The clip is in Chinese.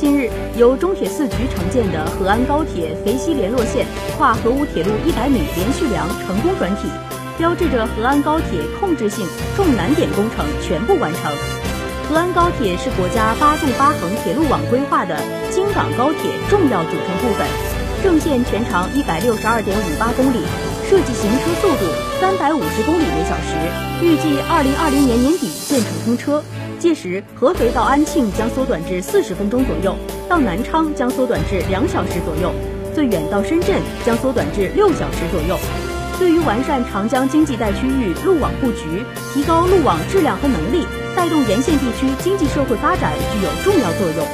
近日，由中铁四局承建的合安高铁肥西联络线跨合武铁路一百米连续梁成功转体，标志着合安高铁控制性重难点工程全部完成。合安高铁是国家八纵八横铁路网规划的京港高铁重要组成部分，正线全长一百六十二点五八公里，设计行车速度三百五十公里每小时，预计二零二零年年底建成通车。届时，合肥到安庆将缩短至四十分钟左右，到南昌将缩短至两小时左右，最远到深圳将缩短至六小时左右。对于完善长江经济带区域路网布局，提高路网质量和能力，带动沿线地区经济社会发展，具有重要作用。